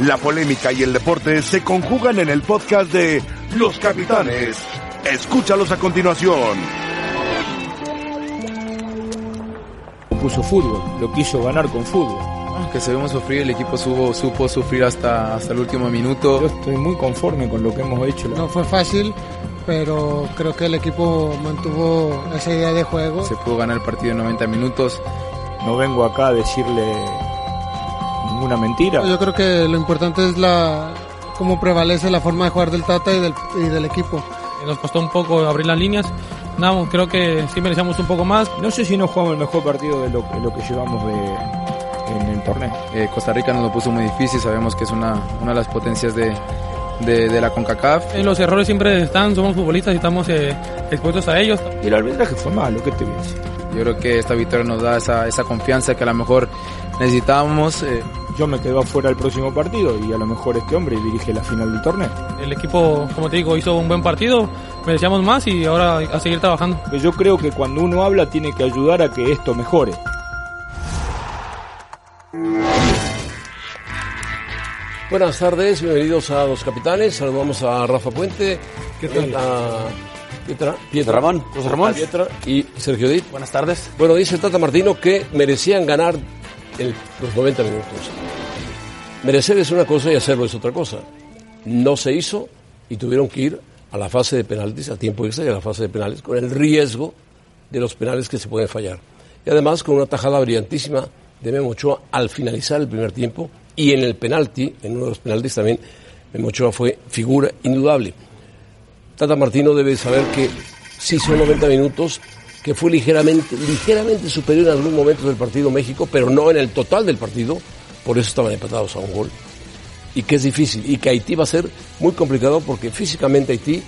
La polémica y el deporte se conjugan en el podcast de Los Capitanes. Escúchalos a continuación. Puso fútbol, lo quiso ganar con fútbol. Que se vemos sufrir, el equipo supo, supo sufrir hasta, hasta el último minuto. Yo estoy muy conforme con lo que hemos hecho. No fue fácil, pero creo que el equipo mantuvo esa idea de juego. Se pudo ganar el partido en 90 minutos. No vengo acá a decirle ninguna mentira. Yo creo que lo importante es la cómo prevalece la forma de jugar del Tata y del, y del equipo. Nos costó un poco abrir las líneas. No, creo que sí merecíamos un poco más. No sé si no jugamos el mejor partido de lo, de lo que llevamos de, en el torneo. Eh, Costa Rica nos lo puso muy difícil, sabemos que es una, una de las potencias de, de, de la CONCACAF. Eh, los errores siempre están, somos futbolistas y estamos eh, expuestos a ellos. Y el arbitraje fue malo, ¿qué te voy a decir? Yo creo que esta victoria nos da esa, esa confianza que a lo mejor necesitábamos. Eh. Yo me quedo afuera el próximo partido y a lo mejor este hombre dirige la final del torneo. El equipo, como te digo, hizo un buen partido, merecíamos más y ahora a seguir trabajando. Yo creo que cuando uno habla tiene que ayudar a que esto mejore. Buenas tardes, bienvenidos a Los Capitanes. Saludamos a Rafa Puente, ¿Qué tal? a Pietra, Pietra Ramón. José Ramón, Pietra y Sergio Dit. Buenas tardes. Bueno, dice el Tata Martino que merecían ganar los 90 minutos. Merecer es una cosa y hacerlo es otra cosa. No se hizo y tuvieron que ir a la fase de penaltis, a tiempo extra y a la fase de penales, con el riesgo de los penales que se pueden fallar. Y además con una tajada brillantísima de Memo Ochoa al finalizar el primer tiempo y en el penalti, en uno de los penaltis también, Memo Ochoa fue figura indudable. Tata Martino debe saber que sí son 90 minutos, que fue ligeramente, ligeramente superior en algún momento del partido México, pero no en el total del partido, por eso estaban empatados a un gol. Y que es difícil, y que Haití va a ser muy complicado porque físicamente Haití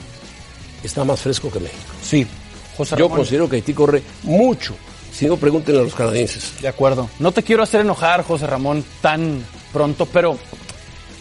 está más fresco que México. Sí, José Yo Ramón. considero que Haití corre mucho, si no pregúntenle a los canadienses. De acuerdo. No te quiero hacer enojar, José Ramón, tan pronto, pero.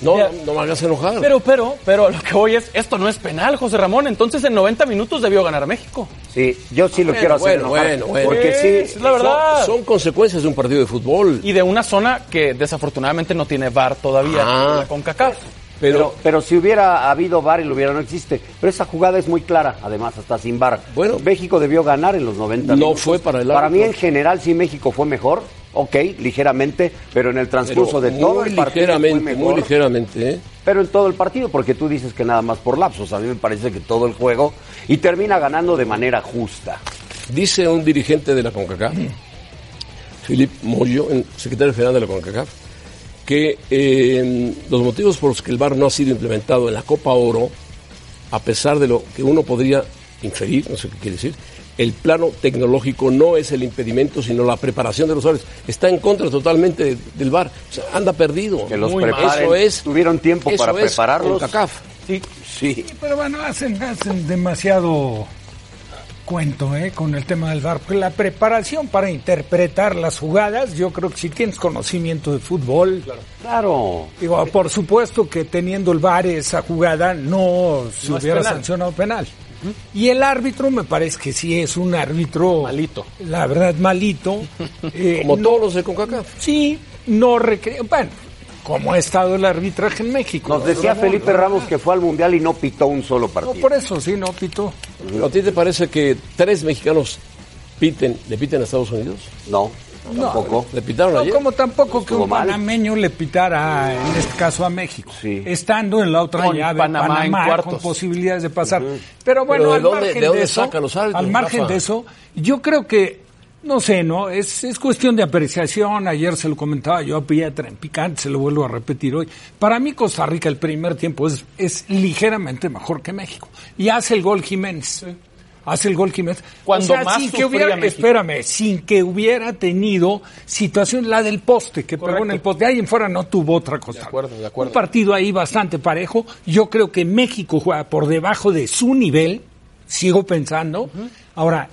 No, Ya. no me hagas enojar. Pero, pero, pero lo que voy es, esto no es penal, José Ramón. Entonces en 90 minutos debió ganar México. Sí, yo sí lo Bueno, quiero hacer bueno, enojar, bueno, bueno. porque Sí, es la verdad. Son, son consecuencias de un partido de fútbol. Y de una zona que desafortunadamente no tiene VAR todavía, Ah. la CONCACAF. pero, Pero, pero si hubiera habido VAR y lo hubiera no existe. Pero esa jugada es muy clara, además, hasta sin VAR. Bueno. México debió ganar en los 90 No minutos. fue para el Para mí, árbitro. en general, sí México fue mejor, ok, ligeramente, pero en el transcurso pero de todo el partido fue ligeramente, mejor. muy ligeramente, ¿eh? Pero en todo el partido, porque tú dices que nada más por lapsos. A mí me parece que todo el juego y termina ganando de manera justa. Dice un dirigente de la CONCACAF, Philip Moyo, secretario general de la CONCACAF, que eh, los motivos por los que el VAR no ha sido implementado en la Copa Oro, a pesar de lo que uno podría inferir, no sé qué quiere decir, el plano tecnológico no es el impedimento, sino la preparación de los jugadores. Está en contra totalmente de- del VAR. O sea, anda perdido. Que los preparen. Eso es. Tuvieron tiempo eso para es prepararlos. CONCACAF. Sí, sí. Pero bueno, hacen, hacen demasiado cuento ¿eh? con el tema del VAR. Porque La preparación para interpretar las jugadas, yo creo que si tienes conocimiento de fútbol, Claro. digo, por supuesto que teniendo el VAR esa jugada no se No hubiera penal. sancionado penal. Y el árbitro me parece que sí es un árbitro Malito. La verdad, malito. Eh, Como no- todos los de CONCACAF. Sí, no recre... Bueno, como ha estado el arbitraje en México. Nos decía No, Felipe no, Ramos que fue al Mundial y no pitó un solo No, partido. por eso sí, no pitó. ¿A ti te parece que tres mexicanos piten, le piten a Estados Unidos? No, tampoco. ¿Le pitaron No, ayer? como tampoco que un mal. panameño le pitara, en este caso a México. Sí. Estando en la otra Con llave, Panamá Panamá, en con posibilidades de pasar. Pero bueno, Pero ¿de al dónde- margen de dónde eso, sacan los árbitros, al margen Rafa? de eso, yo creo que, no sé, ¿no? Es, es cuestión de apreciación. Ayer se lo comentaba yo a Pietra en Picante, se lo vuelvo a repetir hoy. Para mí Costa Rica el primer tiempo es, es ligeramente mejor que México. Y hace el gol Jiménez. Hace el gol Jiménez. Cuando o sea, más sin que hubiera, espérame, sin que hubiera tenido situación, la del poste, que pegó en el poste. Ahí en fuera no tuvo otra cosa. De acuerdo, de acuerdo. Un partido ahí bastante parejo. Yo creo que México juega por debajo de su nivel. Sigo pensando. Ahora,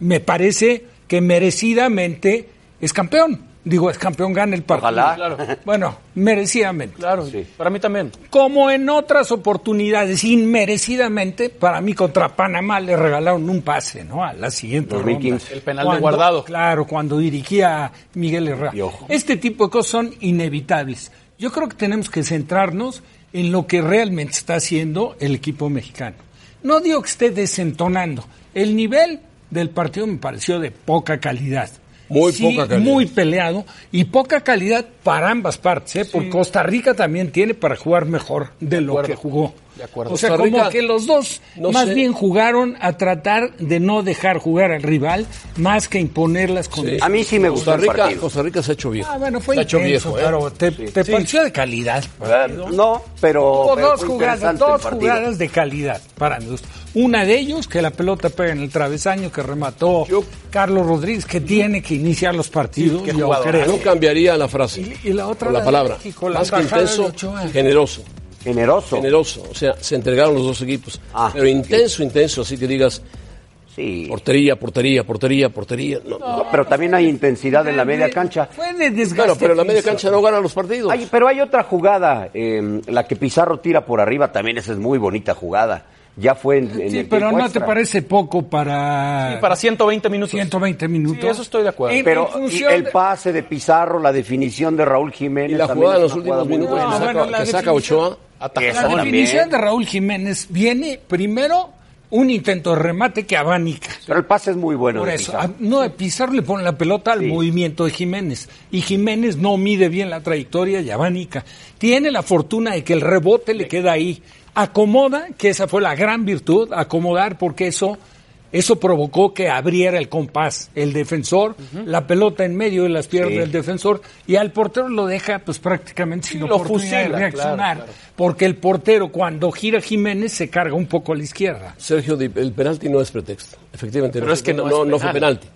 me parece que merecidamente es campeón. Digo, es campeón, gana el partido. Ojalá. Claro. Bueno, merecidamente. Claro, para mí también. Como en otras oportunidades, inmerecidamente, para mí contra Panamá le regalaron un pase, ¿no? A la siguiente 2015. ronda. El penal de Guardado. Claro, cuando dirigía Miguel Herrera. Y ojo. Este tipo de cosas son inevitables. Yo creo que tenemos que centrarnos en lo que realmente está haciendo el equipo mexicano. No digo que esté desentonando. El nivel del partido me pareció de poca calidad. Muy Sí, poca calidad. Muy peleado y poca calidad para ambas partes, ¿eh? porque Costa Rica también tiene para jugar mejor de, lo que jugó. De acuerdo. O sea, Costa como Rica, que los dos no más sé. bien jugaron a tratar de no dejar jugar al rival más que imponer las condiciones. A mí sí me gustó Costa el Rica, partido. Costa Rica se ha hecho viejo. Ah, bueno, fue se ha hecho viejo, ¿eh? pero te, te pareció de calidad. Eh, No, pero. Hubo pero dos jugadas, dos jugadas de calidad para mi gusto. Una de ellos, que la pelota pega en el travesaño, que remató Yo- Carlos Rodríguez, que tiene que iniciar los partidos, yo creo. Yo cambiaría la frase. Y, y la otra, o la palabra. México, la Más que intenso, generoso. Generoso. Generoso. O sea, se entregaron los dos equipos. Ah, Pero intenso, intenso, así que digas Sí. portería, portería, portería, portería. No, No, pero también hay intensidad en la media cancha. Fue de desgaste. Claro, pero la media cancha no gana los partidos. Hay- pero hay otra jugada, eh, la que Pizarro tira por arriba, también esa es muy bonita jugada. Ya fue en, en Sí, el pero ¿no te parece poco para, Sí, para 120 minutos. 120 minutos? Sí, eso estoy de acuerdo. En- Pero en el de- pase de Pizarro, la definición de Raúl Jiménez. y la también jugada en los últimos minutos que saca, que Ochoa. La definición de Raúl Jiménez viene primero un intento de remate que abanica. Pero el pase es muy bueno. Por de eso, Pizarro. a- no, Pizarro le pone la pelota al Sí. movimiento de Jiménez. Y Jiménez no mide bien la trayectoria y abanica. Tiene la fortuna de que el rebote le queda ahí. Acomoda, que esa fue la gran virtud, acomodar, porque eso, eso provocó que abriera el compás el defensor, la pelota en medio de las piernas Sí. del defensor, y al portero lo deja pues prácticamente sin lo oportunidad de reaccionar. claro, claro. Porque el portero, cuando gira Jiménez, se carga un poco a la izquierda. Sergio, el penalti no es pretexto. Efectivamente, Pero no, es que no no, es no fue penal. penalti.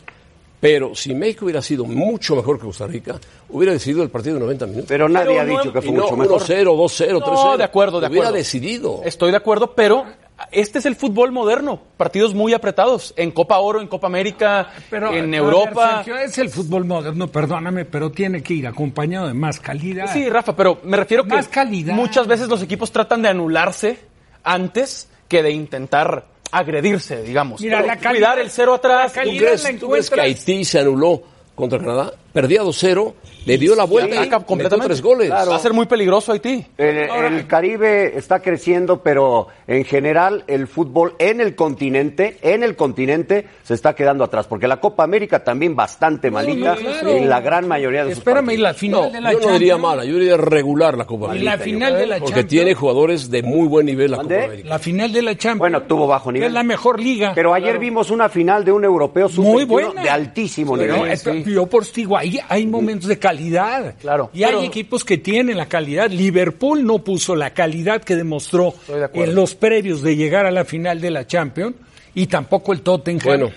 Pero si México hubiera sido mucho mejor que Costa Rica, hubiera decidido el partido de 90 minutos. Pero nadie Pero ha no- dicho que y fue no mucho mejor. 1-0, 2-0, 3-0. No, de acuerdo, de Hubiera acuerdo. decidido. Estoy de acuerdo, pero este es el fútbol moderno. Partidos muy apretados. En Copa Oro, en Copa América, Pero, en a Europa. ver, Sergio, es el fútbol moderno, perdóname, pero tiene que ir acompañado de más calidad. Sí, Rafa, pero me refiero que Más calidad. muchas veces los equipos tratan de anularse antes que de intentar agredirse, digamos. Mira, Pero la calidad- cuidar el cero atrás. la ¿Tú crees, la tú crees que Haití se anuló contra Canadá? Perdía 2-0, le dio la vuelta y completamente. tres goles. Va a ser muy peligroso Haití. El, el Caribe está creciendo, pero en general el fútbol en el continente, en el continente, se está quedando atrás, porque la Copa América también bastante malita no, claro. en la gran mayoría de sus Espérame, y la partidos. final No, de la yo no diría mala, yo diría regular la Copa Y América. la final de la Porque Champions. tiene jugadores de muy buen nivel la. Copa América. La final de la Champions. Bueno, tuvo bajo nivel. es la mejor liga. Pero ayer vimos una final de un europeo muy sub-21 buena. de altísimo Pero, nivel. Yo por digo, ahí hay momentos de calidad. Claro. Y hay equipos que tienen la calidad. Liverpool no puso la calidad que demostró de en los previos de llegar a la final de la Champions. Y tampoco el Tottenham. Bueno.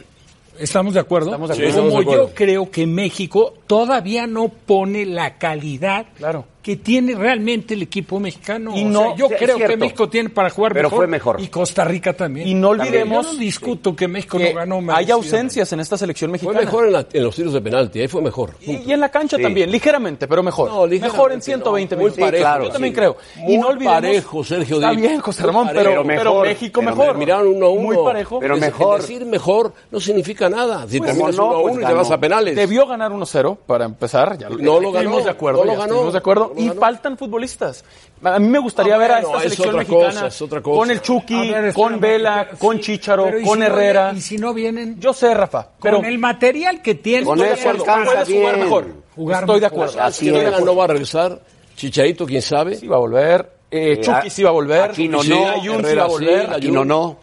¿Estamos de acuerdo? Estamos de acuerdo. Como de acuerdo. yo creo que México todavía no pone la calidad Claro. que tiene realmente el equipo mexicano. Y O no- sea, yo creo que. México tiene para jugar Pero mejor. fue mejor. Y Costa Rica también. Y no olvidemos Yo no discuto que México que no ganó hay merecidamente. ausencias en esta selección Fue mexicana. mejor en, la- en los tiros de penalti, ahí fue mejor. Y, y en la cancha Sí. también, ligeramente, pero mejor. No, ligeramente mejor en no, 120 muy minutos. parejo, Yo sí. también creo. Muy y no olvidemos, parejo, Sergio Está bien, José Muy Ramón, parejo. pero, Pero México pero mejor. Miraron uno a uno. Muy parejo. Pero mejor. Decir mejor no significa nada. Si Pues, terminas ¿cómo no? uno a uno y te vas a penales. Debió ganar 1-0 para empezar. Ya No lo ganó, estuvimos de acuerdo. no lo ganó, estuvimos de acuerdo. no lo y ganó. faltan futbolistas. A mí me gustaría Ah, ver a esta es selección otra mexicana cosa, es otra cosa. con el Chucky, ver, con Vela, con sí, Chicharo, pero ¿y con si Herrera. y si no vienen Yo sé, Rafa, pero con el material que tienen. Con eso puedes jugar mejor. Jugar Estoy de acuerdo. Así no va a regresar, Chicharito, quién sabe. Sí va a volver. Eh, Eh, Chucky sí va a volver. Aquino no, Ayun sí Herrera va a volver. sí, Aquí no, no.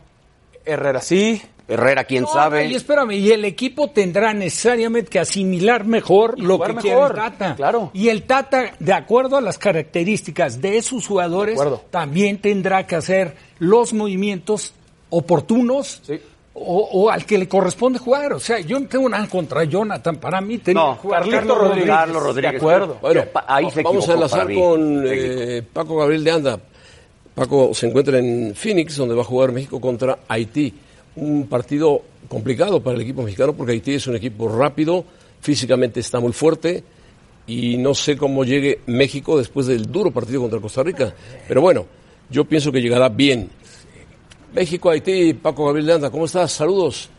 Herrera sí. Herrera, quién No, sabe. Y espérame, y el equipo tendrá necesariamente que asimilar mejor lo que quiere el mejor, Tata. claro. Y el Tata, de acuerdo a las características de sus jugadores, De también tendrá que hacer los movimientos oportunos Sí. o, o al que le corresponde jugar. O sea, yo no tengo nada contra Jonathan. Para mí tenía No, que jugar Carlito Carlos Rodríguez. Carlos Rodríguez. De acuerdo. Bueno, ahí se vamos a enlazar con eh, Paco Gabriel de Anda. Paco se encuentra en Phoenix, donde va a jugar México contra Haití. Un partido complicado para el equipo mexicano porque Haití es un equipo rápido, físicamente está muy fuerte y no sé cómo llegue México después del duro partido contra Costa Rica. Pero bueno, yo pienso que llegará bien. México, Haití, Paco Gabriel de Anda, ¿cómo estás? Saludos.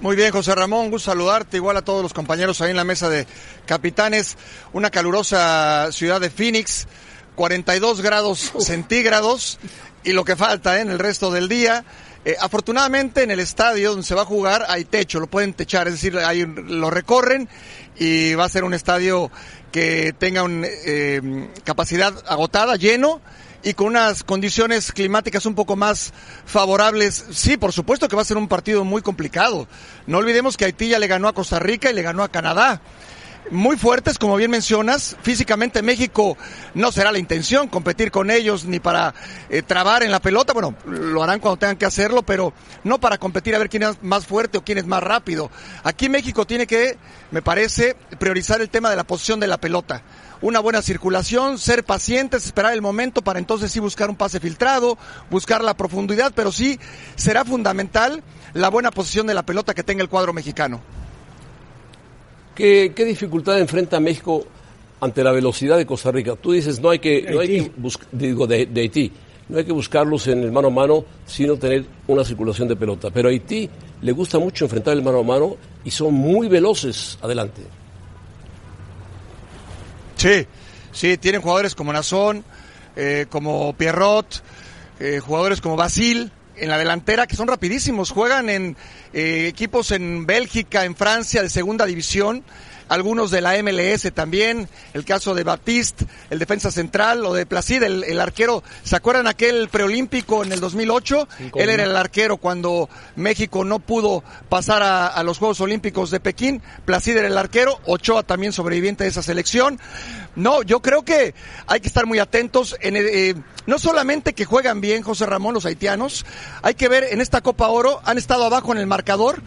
Muy bien, José Ramón, gusto saludarte, igual a todos los compañeros ahí en la mesa de capitanes. Una calurosa ciudad de Phoenix, 42 grados centígrados y lo que falta ¿eh? en el resto del día. Eh, afortunadamente en el estadio donde se va a jugar hay techo, lo pueden techar, es decir, ahí lo recorren y va a ser un estadio que tenga una capacidad agotada, lleno y con unas condiciones climáticas un poco más favorables. Sí, por supuesto que va a ser un partido muy complicado. No olvidemos que Haití ya le ganó a Costa Rica y le ganó a Canadá. Muy fuertes, como bien mencionas. Físicamente México no será la intención competir con ellos ni para eh, trabar en la pelota. Bueno, lo harán cuando tengan que hacerlo, pero no para competir a ver quién es más fuerte o quién es más rápido. Aquí México tiene que, me parece, priorizar el tema de la posición de la pelota una buena circulación, ser pacientes, esperar el momento para entonces sí buscar un pase filtrado, buscar la profundidad, pero sí será fundamental la buena posición de la pelota que tenga el cuadro mexicano. ¿Qué, dificultad enfrenta México ante la velocidad de Costa Rica? Tú dices, no hay que, no hay que digo, de, de Haití, no hay que buscarlos en el mano a mano, sino tener una circulación de pelota. Pero a Haití le gusta mucho enfrentar el mano a mano y son muy veloces adelante. Sí, sí, tienen jugadores como Nazón, eh, como Pierrot, eh, jugadores como Basil en la delantera que son rapidísimos, juegan en eh, equipos en Bélgica, en Francia de segunda división algunos de la MLS también, el caso de Batiste, el defensa central, o de Placid, el, arquero, ¿se acuerdan aquel preolímpico en el 2008? Él era el arquero cuando México no pudo pasar a, los Juegos Olímpicos de Pekín, Placid era el arquero, Ochoa también sobreviviente de esa selección. No, yo creo que hay que estar muy atentos, en, eh, no solamente que juegan bien José Ramón los haitianos, hay que ver en esta Copa Oro, han estado abajo en el marcador,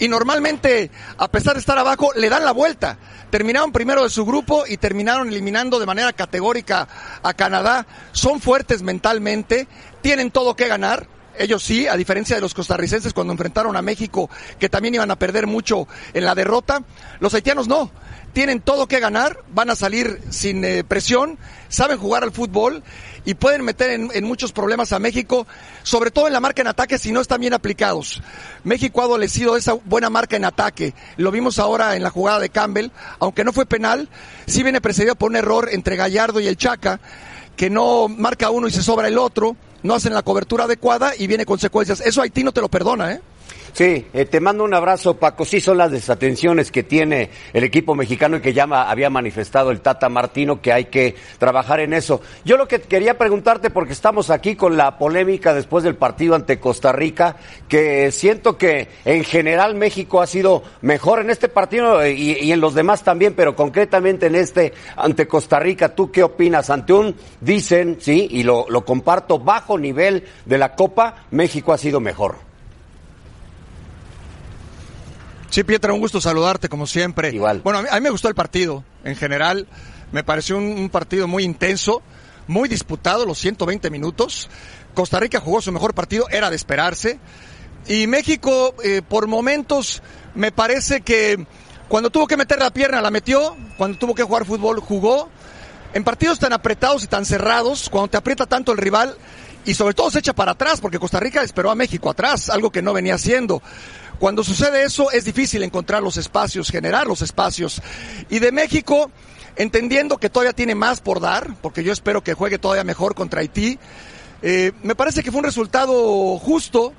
y normalmente, a pesar de estar abajo, le dan la vuelta. Terminaron primero de su grupo y terminaron eliminando de manera categórica a Canadá. Son fuertes mentalmente, tienen todo que ganar. Ellos sí, a diferencia de los costarricenses cuando enfrentaron a México, que también iban a perder mucho en la derrota, los haitianos no tienen todo que ganar, van a salir sin eh, presión, saben jugar al fútbol y pueden meter en, muchos problemas a México, sobre todo en la marca en ataque si no están bien aplicados. México ha adolecido esa buena marca en ataque. Lo vimos ahora en la jugada de Campbell, aunque no fue penal, sí viene precedido por un error entre Gallardo y el Chaca, que no marca uno y se sobra el otro, no hacen la cobertura adecuada y viene consecuencias. Eso Haití no te lo perdona, ¿eh? Sí, eh, te mando un abrazo, Paco. Sí, son las desatenciones que tiene el equipo mexicano y que ya había manifestado el Tata Martino que hay que trabajar en eso. Yo lo que quería preguntarte, porque estamos aquí con la polémica después del partido ante Costa Rica, que siento que en general México ha sido mejor en este partido y, en los demás también, pero concretamente en este ante Costa Rica, ¿tú qué opinas? Ante un, dicen, sí, y lo, lo comparto, bajo nivel de la Copa, México ha sido mejor. Sí, Pietra, un gusto saludarte como siempre. Igual. Bueno, a mí, me gustó el partido en general. Me pareció un, partido muy intenso, muy disputado, los 120 minutos. Costa Rica jugó su mejor partido, era de esperarse. Y México, eh, por momentos, me parece que cuando tuvo que meter la pierna, la metió. Cuando tuvo que jugar fútbol, jugó. En partidos tan apretados y tan cerrados, cuando te aprieta tanto el rival, y sobre todo se echa para atrás, porque Costa Rica esperó a México atrás, algo que no venía haciendo. Cuando sucede eso es difícil encontrar los espacios, generar los espacios. Y de México, entendiendo que todavía tiene más por dar, porque yo espero que juegue todavía mejor contra Haití, eh, me parece que fue un resultado justo,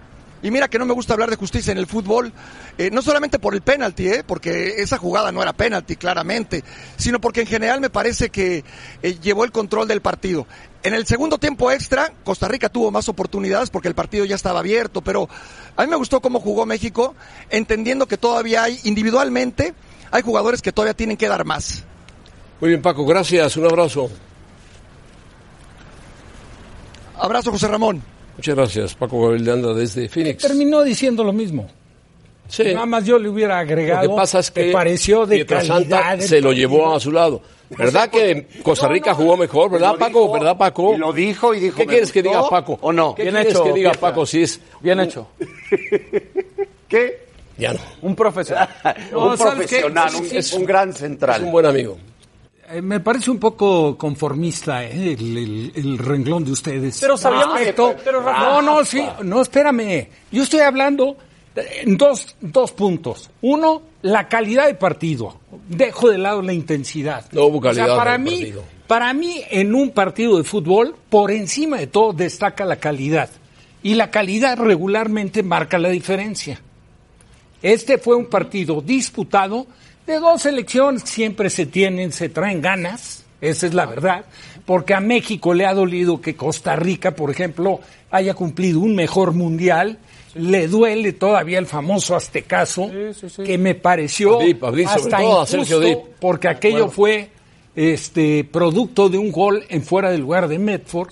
y mira que no me gusta hablar de justicia en el fútbol, eh, no solamente por el penalti, eh, porque esa jugada no era penalti, claramente, sino porque en general me parece que eh, llevó el control del partido. En el segundo tiempo extra, Costa Rica tuvo más oportunidades porque el partido ya estaba abierto, pero a mí me gustó cómo jugó México, entendiendo que todavía hay, individualmente, hay jugadores que todavía tienen que dar más. Muy bien, Paco, gracias, un abrazo. Abrazo, José Ramón. Muchas gracias, Paco Gabriel de Anda desde Phoenix. Terminó diciendo lo mismo. Sí. Nada más yo le hubiera agregado. Lo que pasa es que pareció de calidad se lo llevó a su lado. ¿Verdad que Costa Rica jugó mejor? ¿Verdad, Paco? ¿Verdad, Paco? Y lo dijo y dijo. ¿Qué quieres que diga Paco? ¿O no? ¿Qué quieres que diga Paco si es bien hecho? ¿Qué? Ya no. Un profesional. un profesional, un, un gran central. Es un buen amigo. Eh, me parece un poco conformista eh, el, renglón de ustedes. Pero sabíamos no, no, sí, no, espérame. Yo estoy hablando En dos, dos puntos. Uno, la calidad de partido. Dejo de lado la intensidad. No hubo O sea, calidad para mí, partido. para mí, en un partido de fútbol, por encima de todo destaca la calidad. Y la calidad regularmente marca la diferencia. Este fue un partido disputado de dos selecciones que siempre se tienen, se traen ganas, esa es la verdad, porque a México le ha dolido que Costa Rica, por ejemplo, haya cumplido un mejor mundial. Le duele todavía el famoso aztecaso, que me pareció A Dip, a Dip, sobre hasta todo a Sergio injusto, Dip. porque aquello fue este producto de un gol en fuera del lugar de Medford.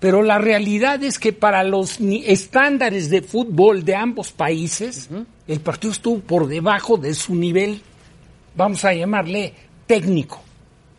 Pero la realidad es que para los ni- estándares de fútbol de ambos países, el partido estuvo por debajo de su nivel, vamos a llamarle técnico.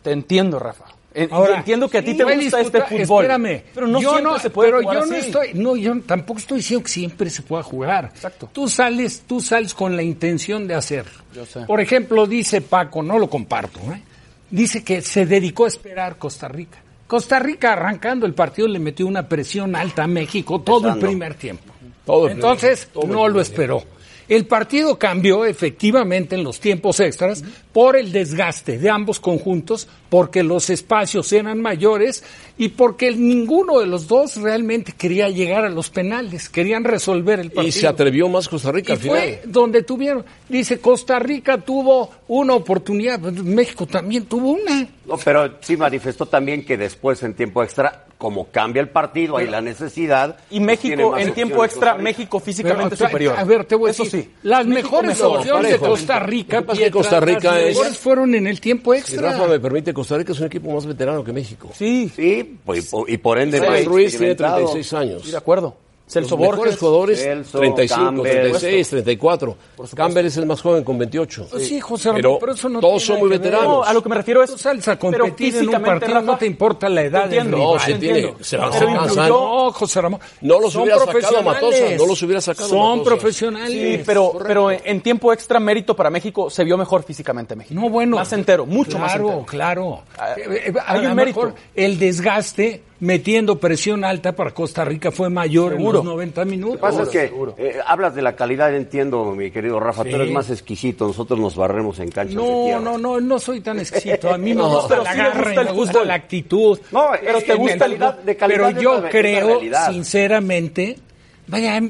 Te entiendo, Rafa. Y Ahora, entiendo que a ti sí, te gusta este fútbol. Espérame, Pero no yo siempre no, se puede pero jugar yo no estoy, no, yo tampoco estoy diciendo que siempre se pueda jugar. Exacto. Tú sales, tú sales con la intención de hacerlo. Yo sé. Por ejemplo, dice Paco, no lo comparto, ¿eh? dice que se dedicó a esperar Costa Rica. Costa Rica arrancando el partido le metió una presión alta a México todo el primer tiempo. Todo el Entonces primer- todo el no lo esperó. El partido cambió efectivamente en los tiempos extras por el desgaste de ambos conjuntos, porque los espacios eran mayores y porque ninguno de los dos realmente quería llegar a los penales, querían resolver el partido. Y se atrevió más Costa Rica Y al final. fue donde tuvieron, dice Costa Rica tuvo una oportunidad, México también tuvo una. No, pero sí manifestó también que después en tiempo extra, como cambia el partido, hay la necesidad. Y pues tiene México, en tiempo extra. México físicamente Pero, superior. A ver, te voy a Eso decir, sí. las México mejores mejor. opciones de parejo. Costa Rica, Lo que pasa es que Pietra, Costa Rica las es- mejores fueron en el tiempo Si extra. Rafa me permite, Costa Rica es un equipo más veterano que México. Sí, Sí, pues, y por- ende más Ruiz tiene experimentado. 36 años. estoy de acuerdo. Celso Los Borges. jugadores, Celso, 35, Campbell. 36, 34. Campbell es el más joven con 28. Sí, José Ramón, pero, pero eso no todos tiene son muy veteranos. No, a lo que me refiero es. A pero competir en un partido, Rafa, no te importa la edad entiendo. rival. No, sí te tiene. entiendo. Se van- se influyó- No, José Ramón. No los Son hubiera sacado profesionales. Matosas, no los hubiera sacado Son Matosas. profesionales. Sí, pero, pero en tiempo extra mérito para México se vio mejor físicamente México. No, bueno. Más entero, mucho más claro, entero. Claro, Ah, Eh, eh, A, hay un mérito. el desgaste metiendo presión alta para Costa Rica fue mayor en Seguro. los 90 minutos. Lo que pasa es que eh, hablas de la calidad, entiendo, mi querido Rafa, Sí. tú eres más exquisito, nosotros nos barremos en canchas de No, tierra. no, no, no soy tan exquisito. A mí me gusta pero la sí garra, gusta el me gusta la actitud. No, Pero es te gusta calidad, de calidad Pero yo creo, sinceramente, vaya,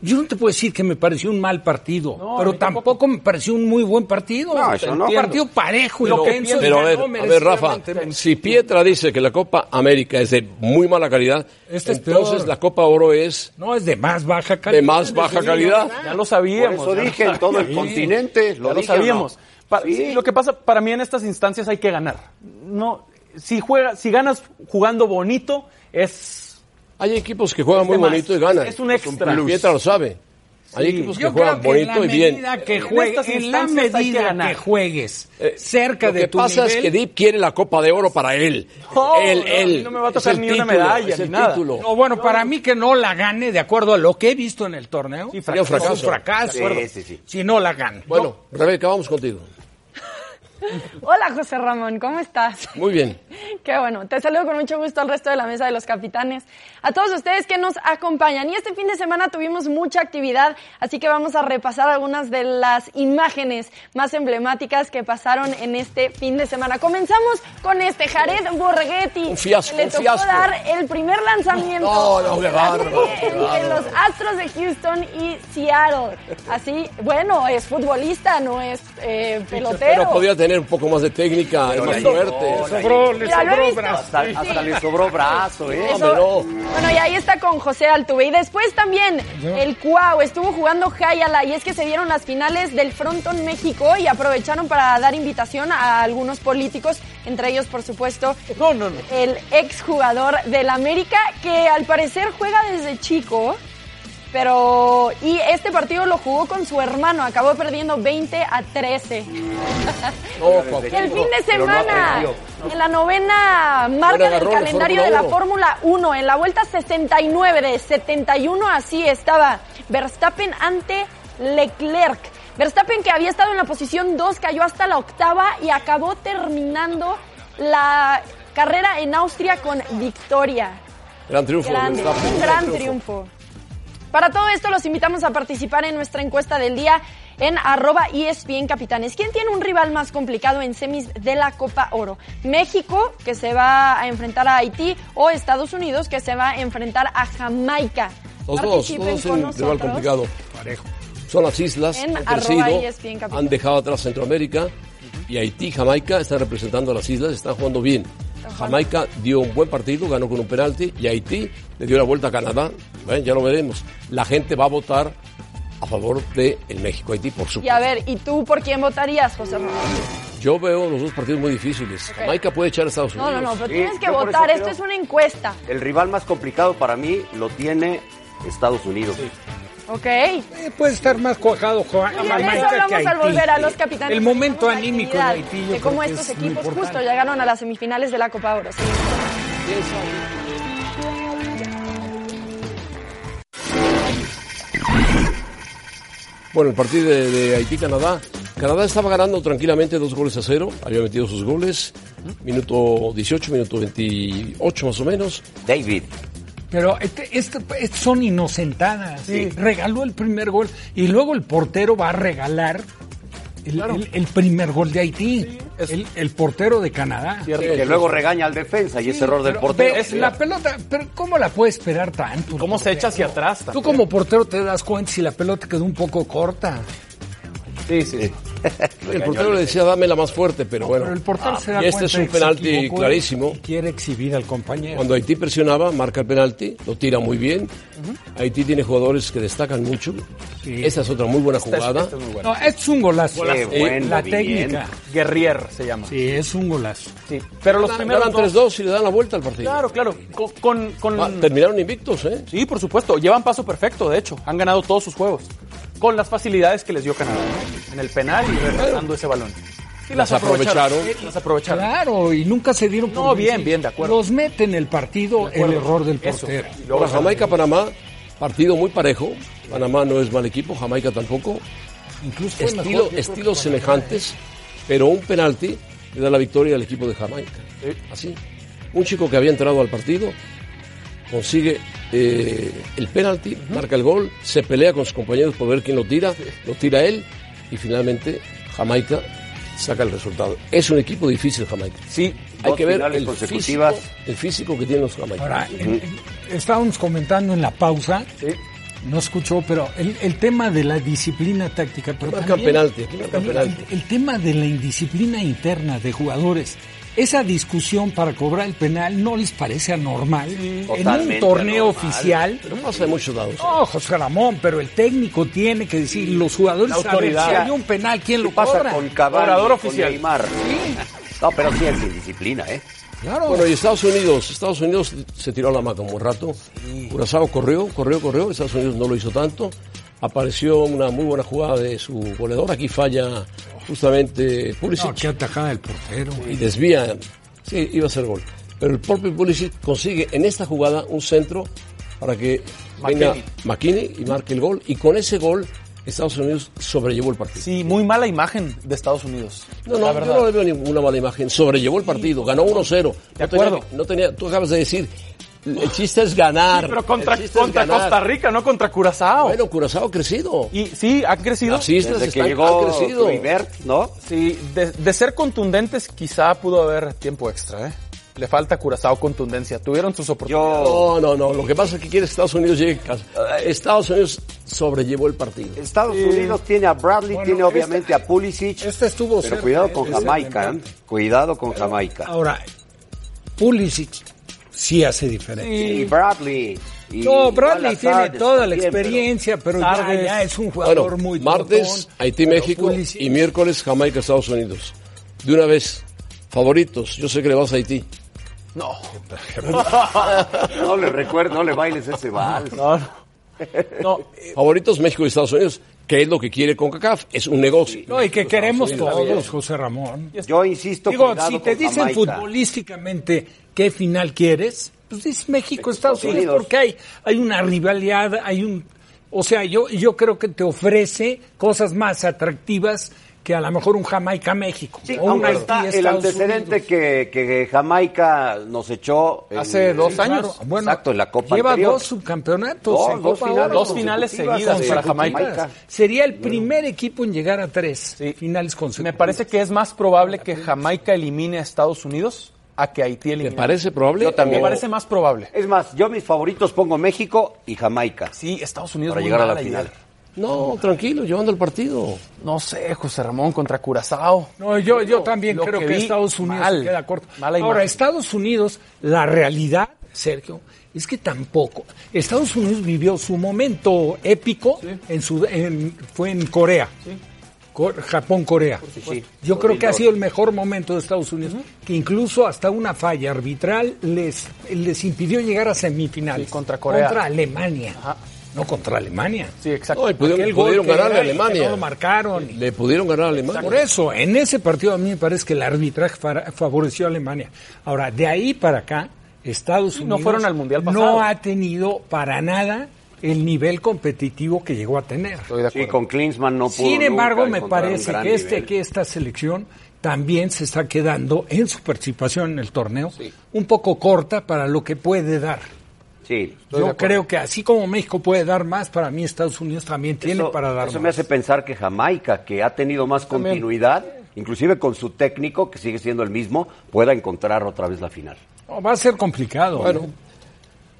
yo no te puedo decir que me pareció un mal partido, No, a pero tampoco. me pareció un muy buen partido. No, eso no. Un partido parejo, Lo que Pero a ver, ganó a ver, Rafa, si Pietra dice que la Copa América es de muy mala calidad, Este es entonces peor. la Copa Oro es No, es de más baja calidad. de más baja calidad. Ya lo Por sabíamos. eso ya lo dije en todo el sabíamos. continente, lo Ya lo dije, ¿o no? sabíamos. Pa- Sí. sí, lo que pasa, para mí en estas instancias hay que ganar. No, si juegas, si ganas jugando bonito, es Hay equipos que juegan Es muy de más. bonito y ganan. Es un extra. Y Pietra lo sabe. Hay Sí. equipos que Yo juegan creo que en bonito y bien. medida que En juegues, estas en la hay que medida que, juegues Eh, cerca Lo de que tu pasa nivel, es que Deep quiere la Copa de Oro para él. No, él, no, él. no me va a tocar ni una título, medalla, es ni el nada. título. No, bueno, para mí que no la gane, de acuerdo a lo que he visto en el torneo, Sí, Sería un fracaso. es un fracaso. Sí, sí, sí. Si no la gana. Bueno, Rebeca, vamos contigo. Hola José Ramón, ¿cómo estás? Muy bien. Qué bueno, te saludo con mucho gusto al resto de la mesa de los capitanes, a todos ustedes que nos acompañan. Y este fin de semana tuvimos mucha actividad, así que vamos a repasar algunas de las imágenes más emblemáticas que pasaron en este fin de semana. Comenzamos con este Jared Borghetti, Un fiasco, le un tocó fiasco. dar el primer lanzamiento No, no, qué bárbaro, los Astros de Houston y Seattle. Así, bueno, es futbolista, no es eh, pelotero. Pero podía tener un poco más de técnica, más fuerte. Le sobró, le brazo. Hasta, hasta le sobró brazo, ¿eh? Eso-. Bueno, y ahí está con José Altuve. Y después también el Cuau estuvo jugando Jayala. Y es que se dieron las finales del Fronton México y aprovecharon para dar invitación a algunos políticos, entre ellos, por supuesto, No, no, no. el exjugador del América, que al parecer juega desde chico. Pero, y este partido lo jugó con su hermano, acabó perdiendo 20 a 13. No, Y el fin de no semana, aprendió. en la novena marca Buen del calendario de la Fórmula Fórmula 1, en la vuelta 69 de 71, así estaba Verstappen ante Leclerc. Verstappen que había estado en la posición 2 cayó hasta la octava y acabó terminando la carrera en Austria con victoria. Gran triunfo. Grande, un gran triunfo. Para todo esto los invitamos a participar en nuestra encuesta del día en arroba ESPN Capitanes. ¿Quién tiene un rival más complicado en semis de la Copa Oro? ¿México, que se va a enfrentar a Haití, o Estados Unidos, que se va a enfrentar a Jamaica? Los dos, Participen todos con en rival nosotros. complicado. Son las islas, En han crecido, han dejado atrás Centroamérica y Haití, Jamaica están representando a las islas, están jugando bien. Jamaica dio un buen partido, ganó con un penalti y Haití le dio la vuelta a Canadá. Bueno, ya lo veremos. La gente va a votar a favor de el México-Haití, por Y supuesto. a ver, ¿y tú por quién votarías, José Ramón? Yo veo los dos partidos muy difíciles. Jamaica puede echar a Estados No, Unidos. no, no, pero Sí, tienes que votar. Esto es una encuesta, El rival más complicado para mí lo tiene Estados Unidos. ¿Ok? Eh, puede estar más cuajado Y Jamaica eso hablamos que al volver a los capitanes. El momento anímico de Haití. De cómo estos es equipos justo llegaron a las semifinales de la Copa Oro. Sí. Bueno, el partido de, de Haití-Canadá. Canadá estaba ganando tranquilamente dos goles a cero. Había metido sus goles. Minuto 18, minuto 28 más o menos. David. Pero este, este- este son inocentadas. Regaló el primer gol y luego el portero va a regalar el, el- el primer gol de Haití. el, el portero de Canadá. Que luego regaña al defensa y es error del portero. ve, la pelota, pero ¿cómo la puede esperar tanto? ¿Cómo se echa hacia atrás? Tú también? como portero te das cuenta si la pelota quedó un poco corta. Sí, sí. El portero le decía, dame la más fuerte, pero bueno. Pero el portero Ah, se da y este es un penalti clarísimo. y quiere exhibir al compañero. Cuando Haití presionaba, marca el penalti, lo tira muy bien. Haití tiene jugadores que destacan mucho. Esta es otra muy buena Esta es- jugada. esta es muy buena. No, es un golazo. Qué Eh, la técnica. Guerrier se llama. Sí, es un golazo. Sí. Pero los primeros Ganan dos- 3-2 y le dan la vuelta al partido. Claro, claro. Con, con- con- Ah, terminaron invictos, ¿eh? Sí, por supuesto. Llevan paso perfecto, de hecho. Han ganado todos sus juegos. Con las facilidades que les dio Canadá. ¿no? En el penal y regresando ese balón. Sí, Las aprovecharon. Sí, Las aprovecharon. Claro, y nunca se dieron por No, bien, bien, de acuerdo. Los mete en el partido el error del portero. Y luego Ahora, Jamaica-Panamá, partido muy parejo. Panamá no es mal equipo, Jamaica tampoco. Incluso Estilo, mejor, estilos semejantes, pero un penalti le da la victoria al equipo de Jamaica. Así. Un chico que había entrado al partido consigue eh, el penalti, marca el gol, se pelea con sus compañeros por ver quién lo tira, lo tira él y finalmente Jamaica saca el resultado. Es un equipo difícil Jamaica. Sí, Hay que ver el consecutivas. físico, el físico que tienen los Jamaicanos. Ahora, en- en- estábamos comentando en la pausa, no escuchó, pero el, el tema de la disciplina táctica. Pero Marcan también penalti, penalti. El, el tema de la indisciplina interna de jugadores. Esa discusión para cobrar el penal no les parece anormal en un torneo anormal. oficial. Pero pasa de muchos lados. No, José Ramón, pero el técnico tiene que decir, los jugadores La saben autoridad. si hay un penal, ¿quién ¿Qué lo pasa cobra? con Cavani, oficial. Neymar? No, pero sí es indisciplina, ¿eh? Claro. Bueno, y Estados Unidos, Estados Unidos se tiró a la maca un buen rato. Curazao corrió, corrió, corrió. Estados Unidos no lo hizo tanto. Apareció una muy buena jugada de su goleador. Aquí falla justamente Pulisic No, qué atajada del portero. y desvía. Sí, iba a ser gol. Pero el propio Pulisic consigue en esta jugada un centro para que venga McKinney y marque el gol. Y con ese gol, Estados Unidos sobrellevó el partido. Sí, muy mala imagen de Estados Unidos. No, la no, yo no le veo ninguna mala imagen. Sobrellevó el partido, ganó 1-0. De No tenía, acuerdo. no tenía, tú acabas de decir, el chiste es ganar. Pero contra, ganar. Costa Rica, no contra Curazao. Bueno, Curazao ha crecido. y sí, han crecido. Las islas Desde que llegó han crecido. Kluivert, ¿no? Sí, de, de ser contundentes, quizá pudo haber tiempo extra, ¿eh? Le falta Curazao contundencia. Tuvieron sus oportunidades. Yo, No, no, no. Lo que pasa es que quiere que Estados Unidos llegue. a- Estados Unidos sobrellevó el partido. Estados Unidos tiene a Bradley, Bueno, tiene obviamente este- a Pulisic, Este estuvo pero cerca, cuidado eh, con Jamaica, ¿eh? Cuidado con Jamaica. Ahora, Pulisic sí hace diferencia. Y Bradley. y No, Bradley tiene toda la también, pero- experiencia, pero, ya, es un jugador Bueno, muy martes, Haití, México y miércoles, Jamaica, Estados Unidos. De una vez, favoritos. Yo sé que le vas a Haití. No. No le recuerdo, no le bailes ese vals. No, eh, Favoritos México y Estados Unidos. ¿Qué es lo que quiere CONCACAF? Es un negocio. No, y que queremos Unidos. todos, José Ramón. Yo insisto, Digo, si te con dicen Jamaica. futbolísticamente qué final quieres, pues dices México, Estados Unidos, Unidos. porque hay, hay una rivalidad, hay un... O sea, yo, yo creo que te ofrece cosas más atractivas que a lo mejor un Jamaica-México. Sí, o un aunque Haití, está el Estados antecedente que, que Jamaica nos echó en- Hace dos Sí, años. claro. Bueno, Exacto, en la Copa lleva anterior. dos subcampeonatos. Dos, en dos Copa finales Oro. Dos finales consecutivas seguidas para Jamaica. Jamaica. Sería el primer equipo en llegar a tres Sí. finales consecutivos. Me parece que es más probable que Jamaica elimine a Estados Unidos a que Haití elimine. ¿Te parece probable? Yo también. Me parece más probable. Es más, yo mis favoritos pongo México y Jamaica. Sí, Estados Unidos Para muy llegar a la final. ayer. No, tranquilo, llevando el partido. No sé, José Ramón contra Curazao. No, yo, yo también lo creo que Estados Unidos mal. se queda corto. Mala Ahora, imagen. Estados Unidos, la realidad, Sergio, es que tampoco. Estados Unidos vivió su momento épico en su, en- fue en Corea. Co- Japón-Corea. Yo creo que ha sido el mejor momento de Estados Unidos, que incluso hasta una falla arbitral les, les impidió llegar a semifinales. Sí, contra Corea. Contra Alemania. No contra Alemania. Sí, exacto. No, y pudieron, pudieron que ganarle a Alemania. no lo marcaron. Le pudieron ganar a Alemania. Por eso, en ese partido a mí me parece que el arbitraje fa- favoreció a Alemania. Ahora, de ahí para acá, Estados Sí, no Unidos fueron al Mundial pasado. no ha tenido para nada el nivel competitivo que llegó a tener. Estoy de Sí, con Klinsmann no pudo Sin embargo, nunca me parece que, este, que esta selección también se está quedando en su participación en el torneo un poco corta para lo que puede dar. Sí. Yo creo que así como México puede dar más, para mí Estados Unidos también tiene Eso, para dar eso más. me hace pensar que Jamaica, que ha tenido más continuidad, inclusive con su técnico, que sigue siendo el mismo, pueda encontrar otra vez la final. No, va a ser complicado. Bueno, ¿eh?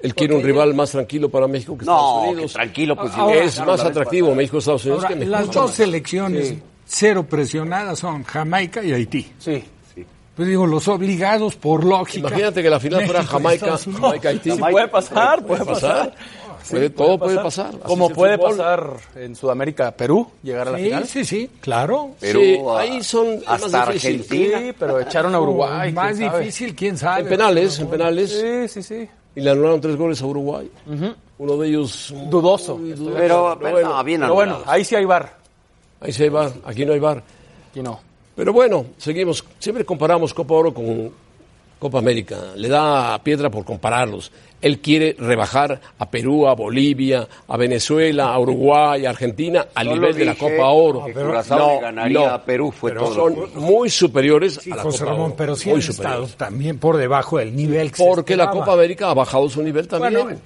Él quiere un rival más tranquilo para México que No, Estados que Unidos. tranquilo, pues, si Ahora, es ganaron más atractivo México-Estados Unidos Ahora, que México. las dos selecciones cero presionadas son Jamaica y Haití. Sí. Pues digo, los obligados por lógica. Imagínate que la final fuera México y Jamaica. Jamaica-Haití. Sí, puede pasar, puede pasar. Puede- todo puede pasar. Así Como puede fútbol. pasar en Sudamérica, Perú, llegar a la Sí, final. sí, sí, claro. Perú, Sí, a- ahí son hasta más difícil. Argentina. Sí, pero echaron a Uruguay. Oh, más quién sabe. difícil, quién sabe. En penales, en penales. Sí, sí, sí. Y le anularon tres goles a Uruguay. Uno de ellos. Dudoso. muy dudoso. Pero, bueno, no, bien Pero bueno, anulados. ahí sí hay bar. ahí sí hay bar. Aquí no hay bar. Aquí no. Pero bueno, seguimos. Siempre comparamos Copa Oro con Copa América. Le da piedra por compararlos. Él quiere rebajar a Perú, a Bolivia, a Venezuela, a Uruguay, a Argentina al Solo nivel de la Copa Oro. que le ganaría a Perú, fue todo. Son muy superiores Sí, a la José Copa Ramón, Oro. pero sí muy han estado también por debajo del nivel que se Porque la. Copa América ha bajado su nivel también. Bueno,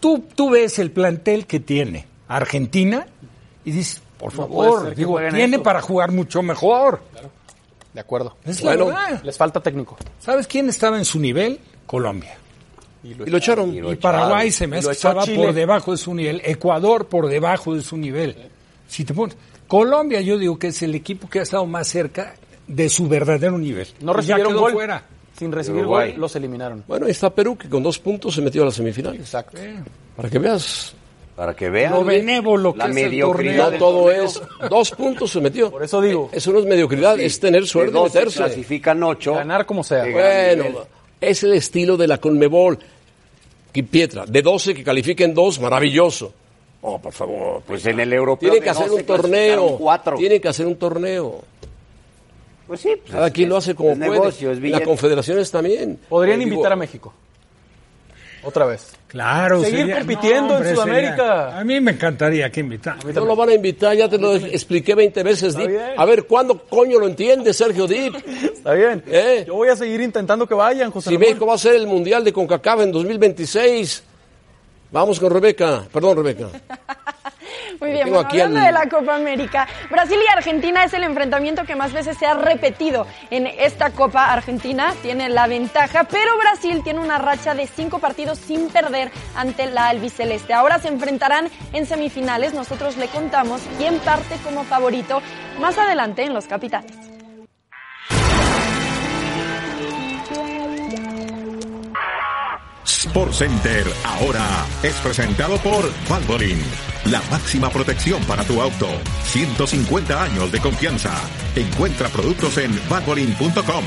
tú, tú ves el plantel que tiene Argentina y dices, por No favor, digo, tiene para jugar mucho mejor. De acuerdo. Es Bueno, la verdad. Les falta técnico. ¿Sabes quién estaba en su nivel? Colombia. y lo echaron. Y Paraguay se me Y estaba por debajo de su nivel. Ecuador por debajo de su nivel. Si te pones, Colombia yo digo que es el equipo que ha estado más cerca de su verdadero nivel. No Y ya recibieron quedó gol. fuera. Sin recibir Uruguay. gol, los eliminaron. Bueno, ahí está Perú, que con dos puntos se metió a las semifinales. Exacto. Para que veas, Para que vean Lo benévolo que la es el mediocridad del todo es. Dos puntos se metió. Por eso digo. Eso no es mediocridad, es tener suerte de se meterse. clasifican ocho. Ganar como sea. Que Bueno, es el estilo de la Conmebol. Que Pietra, de 12 que califiquen dos, maravilloso. Oh, por favor. Pues en el europeo Tienen que hacer 12 un torneo. Tienen que hacer un torneo. Pues sí, pues Cada es- quien lo hace como es puede. negocio, es y las confederaciones también. Podrían Eh, digo, invitar a México. Otra vez. Claro. Seguir sería- compitiendo en hombre, Sudamérica. sería- a mí me encantaría que invitaran. No lo van a invitar, ya te lo expliqué 20 veces, Dip. bien. A ver, ¿cuándo coño lo entiende Sergio Dip? Está bien. ¿Eh? Yo voy a seguir intentando que vayan, José Si Ramón. México va a ser el Mundial de CONCACAF en 2026, vamos con Rebeca. Perdón, Rebeca. Muy bien, bueno, hablando al- de la Copa América, Brasil y Argentina es el enfrentamiento que más veces se ha repetido en esta Copa. Argentina tiene la ventaja, pero Brasil tiene una racha de cinco partidos sin perder ante la albiceleste. Ahora se enfrentarán en semifinales. Nosotros le contamos quién parte como favorito más adelante en Los Capitanes. Sport Center ahora es presentado por Valvoline, la máxima protección para tu auto. 150 años de confianza. Encuentra productos en valvoline.com.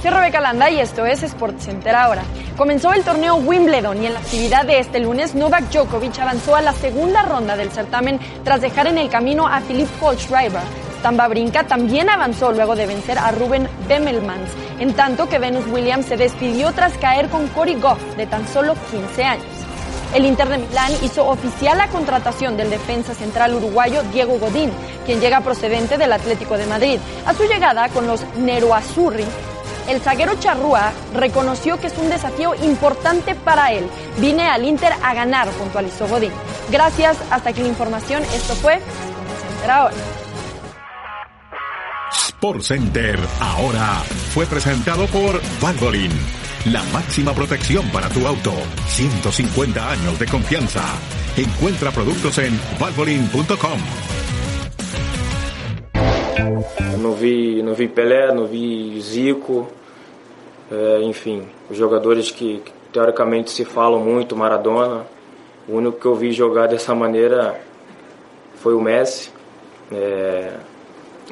Soy Rebeca Landa y esto es SportsCenter ahora. Comenzó el torneo Wimbledon y en la actividad de este lunes Novak Djokovic avanzó a la segunda ronda del certamen tras dejar en el camino a Filip Kohlschreiber. Stamba Brinca también avanzó luego de vencer a Ruben Bemelmans, en tanto que Venus Williams se despidió tras caer con Cory Goff de tan solo 15 años. El Inter de Milán hizo oficial la contratación del defensa central uruguayo Diego Godín, quien llega procedente del Atlético de Madrid. A su llegada con los Neroazzurri, el zaguero Charrúa reconoció que es un desafío importante para él. Vine al Inter a ganar, puntualizó Godín. Gracias, hasta aquí la información. Esto fue ahora. Sport Center ahora fue presentado por Valvoline. La máxima protección para tu auto. 150 años de confianza. Encuentra productos en valvoline.com. Não vi, não vi Pelé, não vi Zico, é, enfim, os jogadores que, que teoricamente se falam muito, Maradona. O único que eu vi jogar dessa maneira foi o Messi. É,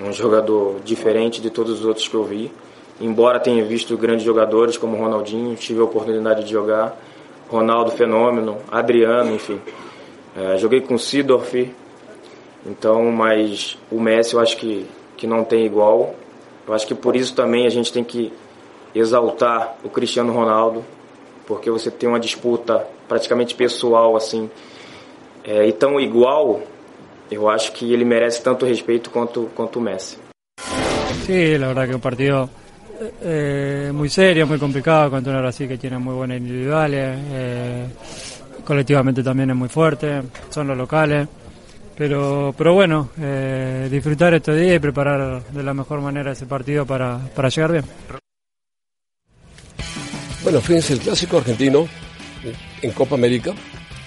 um jogador diferente de todos os outros que eu vi. Embora tenha visto grandes jogadores como Ronaldinho, tive a oportunidade de jogar. Ronaldo Fenômeno, Adriano, enfim. É, joguei com Sidorf, então, mas o Messi eu acho que, que não tem igual. Eu acho que por isso também a gente tem que exaltar o Cristiano Ronaldo, porque você tem uma disputa praticamente pessoal assim, é, e tão igual, eu acho que ele merece tanto respeito quanto, quanto o Messi. Sí, la verdad que un partido eh, muy serio, muy complicado contra una Brasil que tiene muy buenas individuales, eh, colectivamente también es muy fuerte, son los locales, pero, pero bueno, eh, disfrutar estos días y preparar de la mejor manera ese partido para, para llegar bien. Bueno, fíjense, el clásico argentino en Copa América,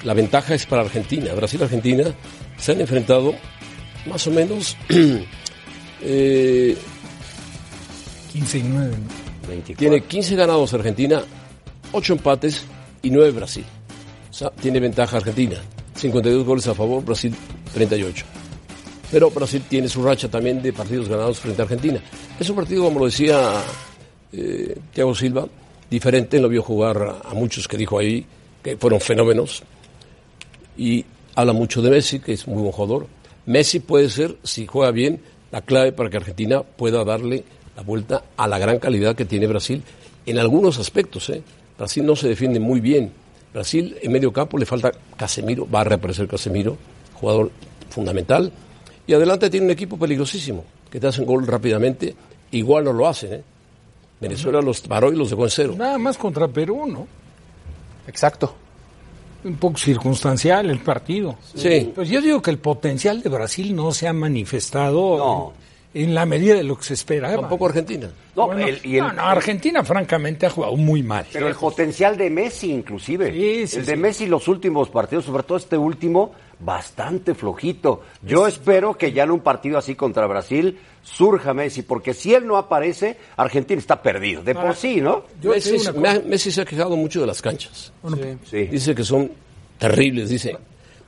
la ventaja es para Argentina. Brasil y Argentina se han enfrentado más o menos eh, 15 y 9. Tiene 15 ganados Argentina, 8 empates y 9 Brasil. O sea, tiene ventaja Argentina. 52 goles a favor, Brasil 38. Pero Brasil tiene su racha también de partidos ganados frente a Argentina. Es un partido, como lo decía eh, Thiago Silva, diferente. Lo vio jugar a muchos que dijo ahí que fueron fenómenos. Y habla mucho de Messi, que es muy buen jugador. Messi puede ser, si juega bien, la clave para que Argentina pueda darle la vuelta a la gran calidad que tiene Brasil en algunos aspectos. ¿eh? Brasil no se defiende muy bien. Brasil en medio campo le falta Casemiro, va a reaparecer Casemiro, jugador fundamental. Y adelante tiene un equipo peligrosísimo, que te hacen gol rápidamente. Igual no lo hacen. ¿eh? Venezuela los paró y los dejó en cero. Nada más contra Perú, ¿no? Exacto. Un poco circunstancial el partido. Sí. Pues yo digo que el potencial de Brasil no se ha manifestado en, en la medida de lo que se esperaba. Tampoco Argentina. No, Bueno, el- y el- no, no, Argentina francamente ha jugado muy mal. Pero el potencial de Messi, inclusive. Sí, sí, el de sí. Messi, los últimos partidos, sobre todo este último, bastante flojito. Yo espero que ya en un partido así contra Brasil surja Messi, porque si él no aparece, Argentina está perdido. De por sí, ¿no? Messi, me- Messi se ha quejado mucho de las canchas. Sí. Dice que son terribles. Dice,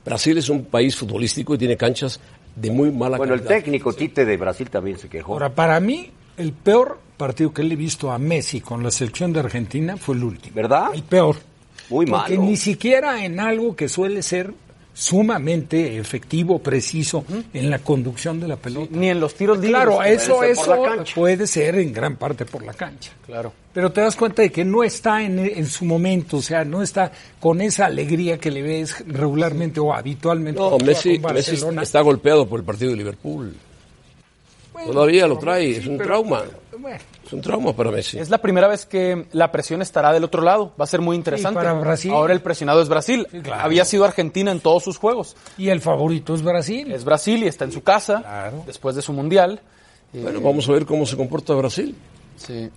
Brasil es un país futbolístico y tiene canchas de muy mala Bueno, el calidad. técnico Tite de Brasil también se quejó. Ahora, para mí, el peor partido que le he visto a Messi con la selección de Argentina fue el último. ¿Verdad? El peor. Muy Porque malo. ni siquiera en algo que suele ser sumamente efectivo, preciso en la conducción de la pelota. Ni en los tiros libres. Claro, eso, Puede ser por eso puede ser en gran parte por la cancha. Claro. Pero te das cuenta de que no está en, en su momento, o sea, no está con esa alegría que le ves regularmente o habitualmente. No, Messi, está golpeado por el partido de Liverpool. Todavía lo trae, es un trauma. Bueno, Es un trauma para Messi. Es la primera vez que la presión estará del otro lado. Va a ser muy interesante. para Brasil. Ahora el presionado es Brasil. claro. Había sido Argentina en todos sus juegos. y el favorito es Brasil. Es Brasil y está en su casa Claro. después de su mundial. Bueno, vamos a ver cómo se comporta Brasil. Sí.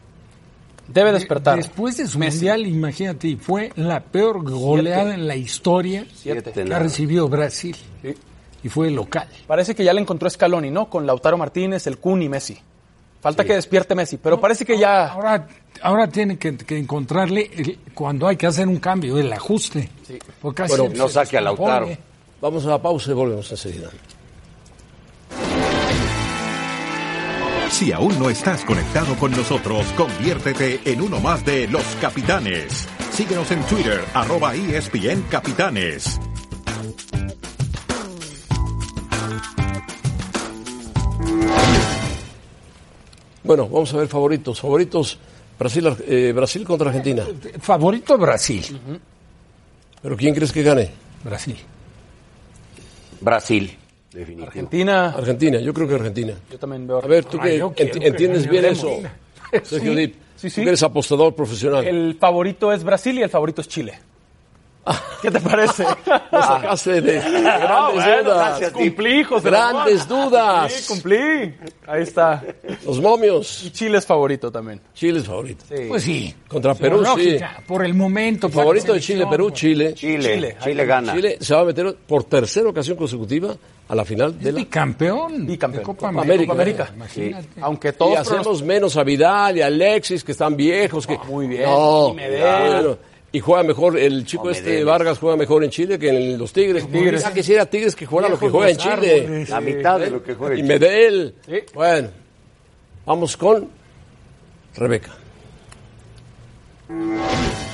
Debe despertar. Después de su Messi. mundial, imagínate, fue la peor goleada en la historia Siete, que recibido Brasil. Y fue local. Parece que ya le encontró Scaloni, ¿no? Con Lautaro Martínez, el Kun y Messi. Falta que despierte Messi, pero parece que ya... Ahora, ahora tiene que, que encontrarle el- cuando hay que hacer un cambio, el ajuste. Porque casi Bueno, no se saque a Lautaro. Vamos a la pausa y volvemos enseguida. Si aún no estás conectado con nosotros, conviértete en uno más de los capitanes. Síguenos en Twitter, arroba ESPN Capitanes. Bueno, vamos a ver favoritos. Favoritos, Brasil, eh, Brasil contra Argentina. Favorito Brasil. ¿Pero quién crees que gane? Brasil. Brasil. Argentina. Argentina, yo creo que Argentina. Yo también veo. A ver, tú Ay, que entiendes bien eso, Sergio Sí, Dip. sí, Tú sí. que eres apostador profesional. El favorito es Brasil y el favorito es Chile. ¿Qué te parece? Lo sacaste de grandes Ah, bueno, dudas. gracias, Cumplí, José Grandes dudas. Cumplí, cumplí. Ahí está. Los momios. Y Chile es favorito también. Chile es favorito. Pues sí. Contra Por Perú, sí. lógica, Por el momento. por Favorito de Chile, Perú, por- Chile. Chile, Chile gana. Chile se va a meter por tercera ocasión consecutiva a la final de la Bicampeón. Bicampeón. de Copa Copa América. América. Imagínate. Aunque Y todos hacemos menos a Vidal y a Alexis, que están viejos. Que... muy bien. No, Y Medel. bueno. Y juega mejor, el chico No, este Medel. Vargas juega mejor en Chile que en los Tigres. Tigres. Ah, quisiera Tigres que jugara lo que juega en Chile. árboles. La mitad de lo que juega Y el Medel. Sí. Bueno, vamos con Rebeca.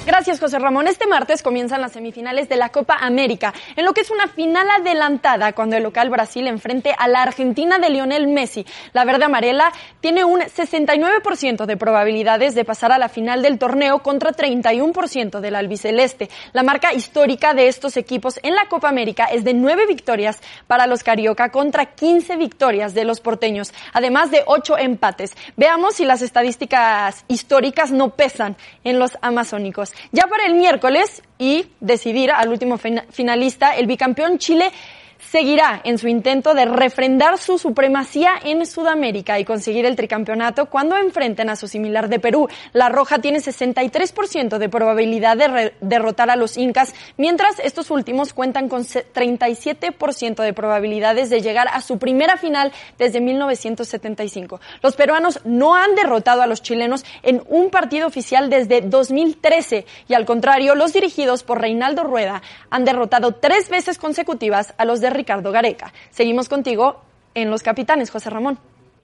Gracias, José Ramón. Este martes comienzan las semifinales de la Copa América, en lo que es una final adelantada cuando el local Brasil enfrente a la Argentina de Lionel Messi. La verde amarela tiene un 69% de probabilidades de pasar a la final del torneo contra 31% del albiceleste. La marca histórica de estos equipos en la Copa América es de 9 victorias para los carioca contra 15 victorias de los porteños, además de 8 empates. Veamos si las estadísticas históricas no pesan en los amazónicos. Ya para el miércoles y decidir al último fina- finalista, el bicampeón Chile seguirá en su intento de refrendar su supremacía en Sudamérica y conseguir el tricampeonato cuando enfrenten a su similar de Perú. La Roja tiene 63% de probabilidad de derrotar a los incas, mientras estos últimos cuentan con se- 37% de probabilidades de llegar a su primera final desde 1975. Los peruanos no han derrotado a los chilenos en un partido oficial desde 2013 y al contrario, los dirigidos por Reinaldo Rueda han derrotado tres veces consecutivas a los de Ricardo Gareca. Seguimos contigo en Los Capitanes, José Ramón.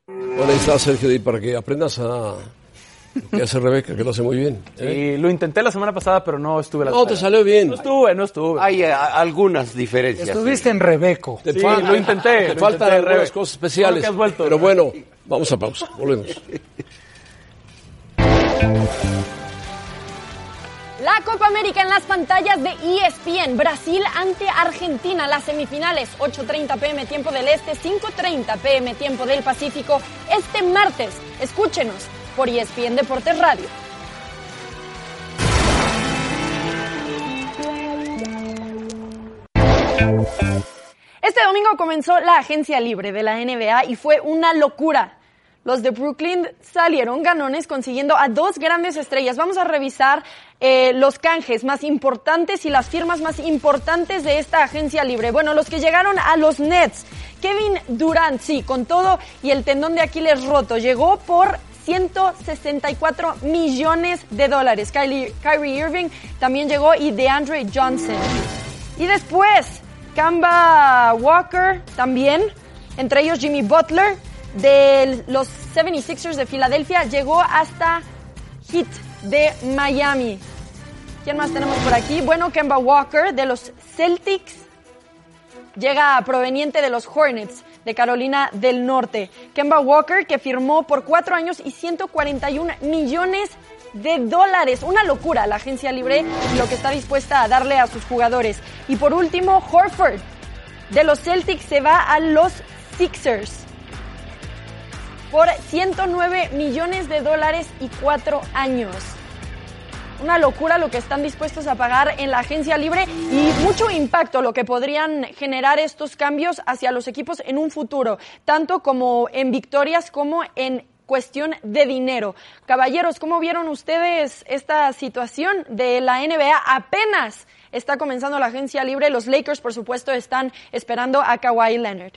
Bueno, ahí está Sergio para que aprendas a lo que hace Rebeca, que lo hace muy bien. ¿eh? Y lo intenté la semana pasada, pero no estuve la No, te salió bien. No estuve, no estuve. Hay eh, algunas diferencias. Estuviste en Rebeco. Te Sí, falta- lo intenté, Te lo faltan intenté, algunas cosas especiales. Que has vuelto. Pero bueno, vamos a pausa. Volvemos. La Copa América en las pantallas de ESPN. Brasil ante Argentina. Las semifinales. 8.30 pm tiempo del Este, 5.30 pm tiempo del Pacífico. Este martes. Escúchenos por ESPN Deportes Radio. Este domingo comenzó la agencia libre de la NBA y fue una locura. Los de Brooklyn salieron ganones consiguiendo a dos grandes estrellas. Vamos a revisar eh, los canjes más importantes y las firmas más importantes de esta agencia libre. Bueno, los que llegaron a los Nets. Kevin Durant, sí, con todo y el tendón de Aquiles roto, llegó por 164 millones de dólares. Kylie, Kyrie Irving también llegó y DeAndre Johnson. Y después, Kamba Walker también, entre ellos Jimmy Butler, de los 76ers de Filadelfia, llegó hasta Heat de Miami. ¿Quién más tenemos por aquí? Bueno, Kemba Walker de los Celtics llega proveniente de los Hornets de Carolina del Norte. Kemba Walker que firmó por cuatro años y 141 millones de dólares. Una locura la agencia libre y lo que está dispuesta a darle a sus jugadores. Y por último, Horford de los Celtics se va a los Sixers por 109 millones de dólares y cuatro años. Una locura lo que están dispuestos a pagar en la agencia libre y mucho impacto lo que podrían generar estos cambios hacia los equipos en un futuro, tanto como en victorias como en cuestión de dinero. Caballeros, ¿cómo vieron ustedes esta situación de la NBA? Apenas está comenzando la agencia libre. Los Lakers, por supuesto, están esperando a Kawhi Leonard.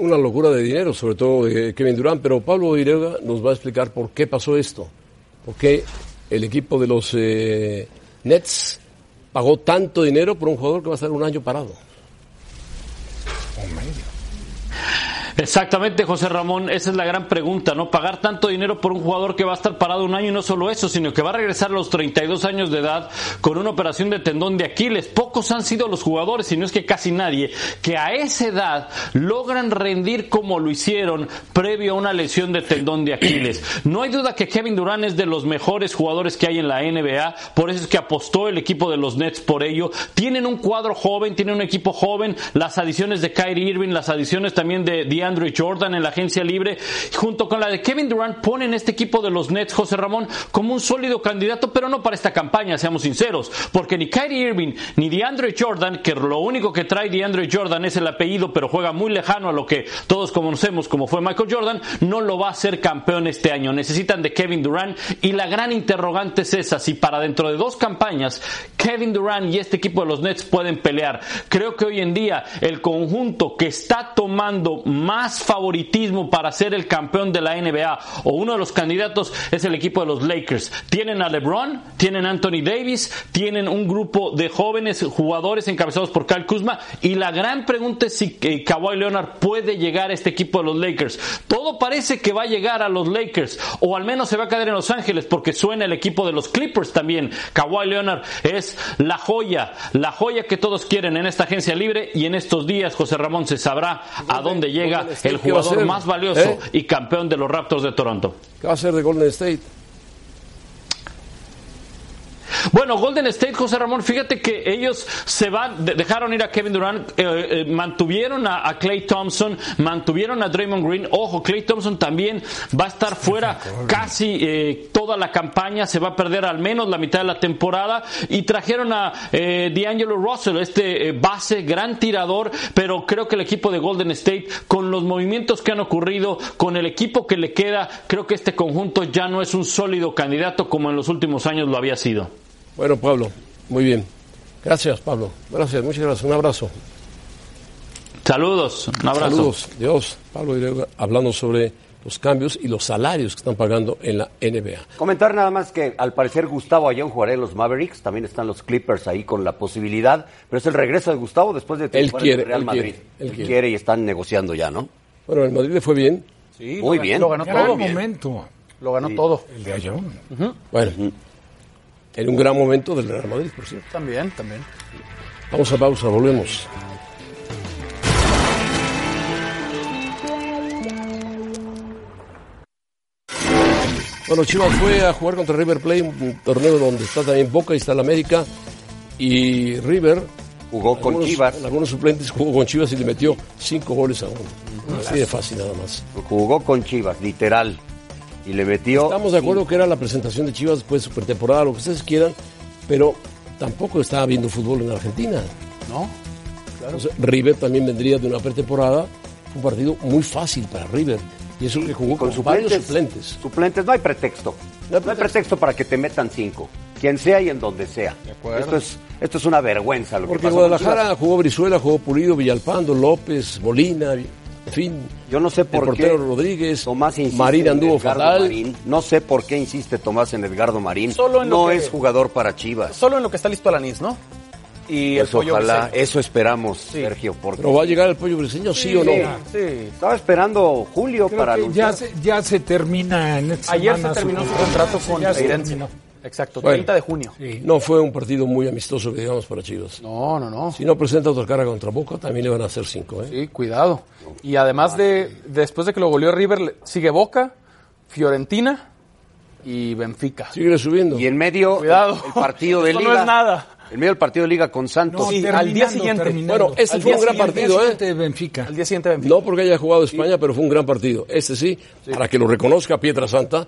Una locura de dinero, sobre todo de Kevin Durant, pero Pablo Irega nos va a explicar por qué pasó esto. Por qué el equipo de los eh, Nets pagó tanto dinero por un jugador que va a estar un año parado. Exactamente, José Ramón, esa es la gran pregunta, ¿no? Pagar tanto dinero por un jugador que va a estar parado un año y no solo eso, sino que va a regresar a los 32 años de edad con una operación de tendón de Aquiles. Pocos han sido los jugadores, si no es que casi nadie, que a esa edad logran rendir como lo hicieron previo a una lesión de tendón de Aquiles. No hay duda que Kevin Durant es de los mejores jugadores que hay en la NBA, por eso es que apostó el equipo de los Nets por ello. Tienen un cuadro joven, tienen un equipo joven, las adiciones de Kyrie Irving, las adiciones también de DeAndre Jordan en la agencia libre, junto con la de Kevin Durant, ponen este equipo de los Nets, José Ramón, como un sólido candidato, pero no para esta campaña, seamos sinceros, porque ni Kyrie Irving ni DeAndre Jordan, que lo único que trae DeAndre Jordan es el apellido, pero juega muy lejano a lo que todos conocemos como fue Michael Jordan, no lo va a hacer campeón este año. Necesitan de Kevin Durant y la gran interrogante es esa, si para dentro de dos campañas Kevin Durant y este equipo de los Nets pueden pelear. Creo que hoy en día el conjunto que está tomando más favoritismo para ser el campeón de la NBA o uno de los candidatos es el equipo de los Lakers. Tienen a LeBron, tienen a Anthony Davis, tienen un grupo de jóvenes jugadores encabezados por Kyle Kuzma y la gran pregunta es si eh, Kawhi Leonard puede llegar a este equipo de los Lakers. Todo parece que va a llegar a los Lakers o al menos se va a quedar en Los Ángeles porque suena el equipo de los Clippers también. Kawhi Leonard es la joya, la joya que todos quieren en esta agencia libre y en estos días José Ramón se sabrá a dónde llega el ¿Qué va a jugador más valioso ¿Eh? y campeón de los Raptors de Toronto. ¿Qué va a hacer de Golden State? Bueno, Golden State, José Ramón, fíjate que ellos se van, de- dejaron ir a Kevin Durant, eh, eh, mantuvieron a, a Clay Thompson, mantuvieron a Draymond Green. Ojo, Clay Thompson también va a estar fuera casi eh, toda la campaña, se va a perder al menos la mitad de la temporada. Y trajeron a eh, D'Angelo Russell, este eh, base, gran tirador, pero creo que el equipo de Golden State, con los movimientos que han ocurrido, con el equipo que le queda, creo que este conjunto ya no es un sólido candidato como en los últimos años lo había sido. Bueno, Pablo, muy bien. Gracias, Pablo. Gracias, muchas gracias. Un abrazo. Saludos, un abrazo. Saludos, Dios. Pablo hablando sobre los cambios y los salarios que están pagando en la NBA. Comentar nada más que al parecer Gustavo Ayón jugará en los Mavericks, también están los Clippers ahí con la posibilidad, pero es el regreso de Gustavo después de Él en quiere, el Real él Madrid. quiere, él Él quiere. quiere y están negociando ya, ¿no? Bueno, el Madrid le fue bien. Sí, Muy lo, bien. Lo ganó Gran todo. momento. Lo ganó todo. El de Ayón. Bueno, en un gran momento del Real Madrid, por cierto. También, también. Vamos a pausa, volvemos. Bueno, Chivas fue a jugar contra River Plate, un torneo donde está también Boca y está la América. Y River Jugó con algunos- Chivas. Algunos suplentes jugó con Chivas y le metió cinco goles a uno. Así de fácil nada más. Jugó con Chivas, literal. Y le metió. Estamos de acuerdo que era la presentación de Chivas después de su pretemporada, lo que ustedes quieran, pero tampoco estaba viendo fútbol en Argentina. ¿No? Claro. Entonces, River también vendría de una pretemporada, un partido muy fácil para River. Y eso que jugó con, con varios suplentes. suplentes. Suplentes, no hay pretexto. No hay pretexto para que te metan cinco. Quien sea y en donde sea. Esto es, esto es una vergüenza lo Porque que con Guadalajara jugó Brizuela, jugó Pulido, Villalpando, López, Molina, fin. Yo no sé el por portero qué Rodríguez, Tomás insiste Marín en anduvo fatal. Marín. No sé por qué insiste Tomás en Edgardo Marín. Solo en no que- es jugador para Chivas. Solo en lo que está listo Alanis, ¿no? Y el Pues pollo ojalá, briseño. eso esperamos, Sergio. Porque Pero va a llegar el pollo briseño, sí, o no. Sí. estaba esperando Julio Creo para anunciar. ya se, ya se termina en esta Ayer semana se terminó su contrato. Sí, con ya se terminó. Exacto, Bueno. 30 de junio. Sí. No fue un partido muy amistoso, que digamos, para Chivas. No, no, no. Si no presenta otra cara contra Boca, también le van a hacer cinco. ¿eh? Sí, cuidado. Y además de, después de que lo goleó River, sigue Boca, Fiorentina y Benfica. Sigue subiendo. Y en medio Cuidado. el partido de liga. no es nada. En medio del partido de liga con Santos. Sí, al día siguiente. terminando. Bueno, este Al fue un gran partido, ¿eh? De Benfica. Al día siguiente Benfica. No porque haya jugado España, pero fue un gran partido. Este sí, para que lo reconozca Pietra Santa,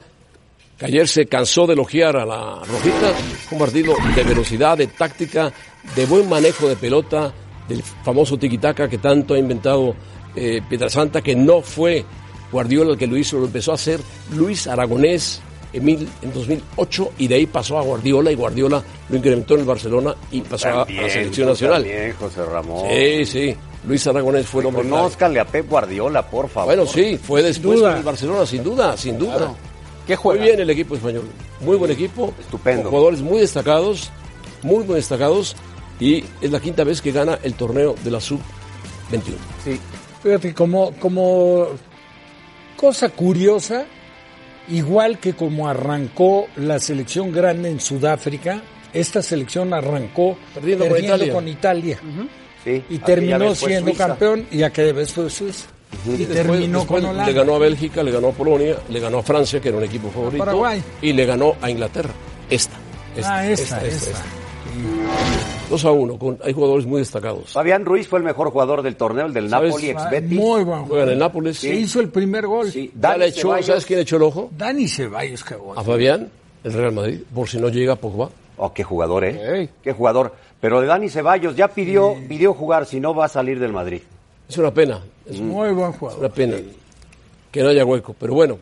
que ayer se cansó de elogiar a la Rojita. Fue un partido de velocidad, de táctica, de buen manejo de pelota, del famoso tiquitaca que tanto ha inventado eh, Pietra Santa, que no fue Guardiola el que lo hizo, lo empezó a hacer Luis Aragonés en, mil- en 2008 y de ahí pasó a Guardiola y Guardiola lo incrementó en el Barcelona y pasó a- la selección nacional. También, José Ramón. Sí, sí. Luis Aragonés fue el hombre clave. Conózcale a Pep Guardiola, por favor. Bueno, sí, fue después duda. con el Barcelona, sin duda, sin duda. Claro. ¿Qué Muy juega? bien el equipo español. Muy buen equipo. Estupendo. Con jugadores muy destacados, muy, muy destacados. Y es la quinta vez que gana el torneo de la Sub-21. Sí. Fíjate, como, como cosa curiosa, igual que como arrancó la selección grande en Sudáfrica, esta selección arrancó Perdiendo perdiendo, con Italia. con Italia. Sí, Y terminó siendo Suiza. campeón y aquella vez fue Suiza. Y Después- terminó después con Holanda. Le ganó a Bélgica, le ganó a Polonia, le ganó a Francia, que era un equipo favorito. Paraguay. Y le ganó a Inglaterra. Esta. esta Ah, esta, esta. 2 a 1. Con, hay jugadores muy destacados. Fabián Ruiz fue el mejor jugador del torneo, el del ¿Sabes? Napoli, ex Ah, Betis. Muy buen Juega en el Nápoles. Se hizo el primer gol. Ya Dani le echó. ¿Sabes quién echó el ojo? Dani Ceballos, qué. A Fabián, el Real Madrid, por si no llega Pogba. Oh, qué jugador, ¿eh? Qué jugador. Pero de Dani Ceballos ya pidió, pidió jugar, si no va a salir del Madrid. Es una pena, es Muy buen jugador. una pena que no haya hueco. Pero bueno,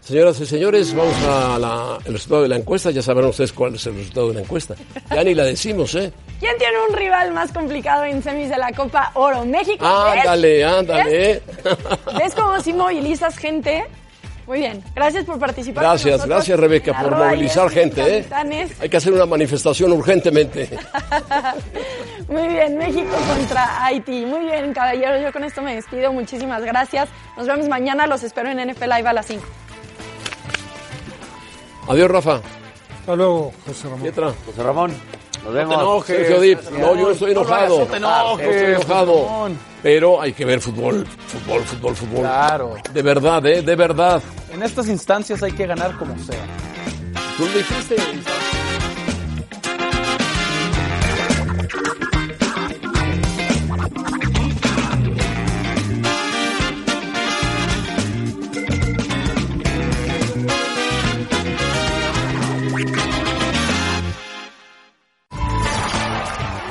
señoras y señores, vamos al resultado de la encuesta. Ya sabrán ustedes cuál es el resultado de la encuesta. Ya ni la decimos, ¿eh? ¿Quién tiene un rival más complicado en semis de la Copa Oro? México. Ándale, ¿Ves? ándale. ¿eh? ¿Ves cómo si movilizas gente? Muy bien. Gracias por participar. Gracias, gracias Rebeca por movilizar gente, ¿eh? Hay que hacer una manifestación urgentemente. Muy bien, México contra Haití. Muy bien, caballeros. Yo con esto me despido. Muchísimas gracias. Nos vemos mañana. Los espero en NFL Live a las 5. Adiós, Rafa. Hasta luego, José Ramón. Pietra. José Ramón, nos vemos. te enojes. Dip, no, yo no estoy enojado. No te enojes, No estoy enojado. Pero hay que ver fútbol, fútbol, fútbol, fútbol. Claro. De verdad, ¿eh? De verdad. En estas instancias hay que ganar como sea. Tú lo dijiste.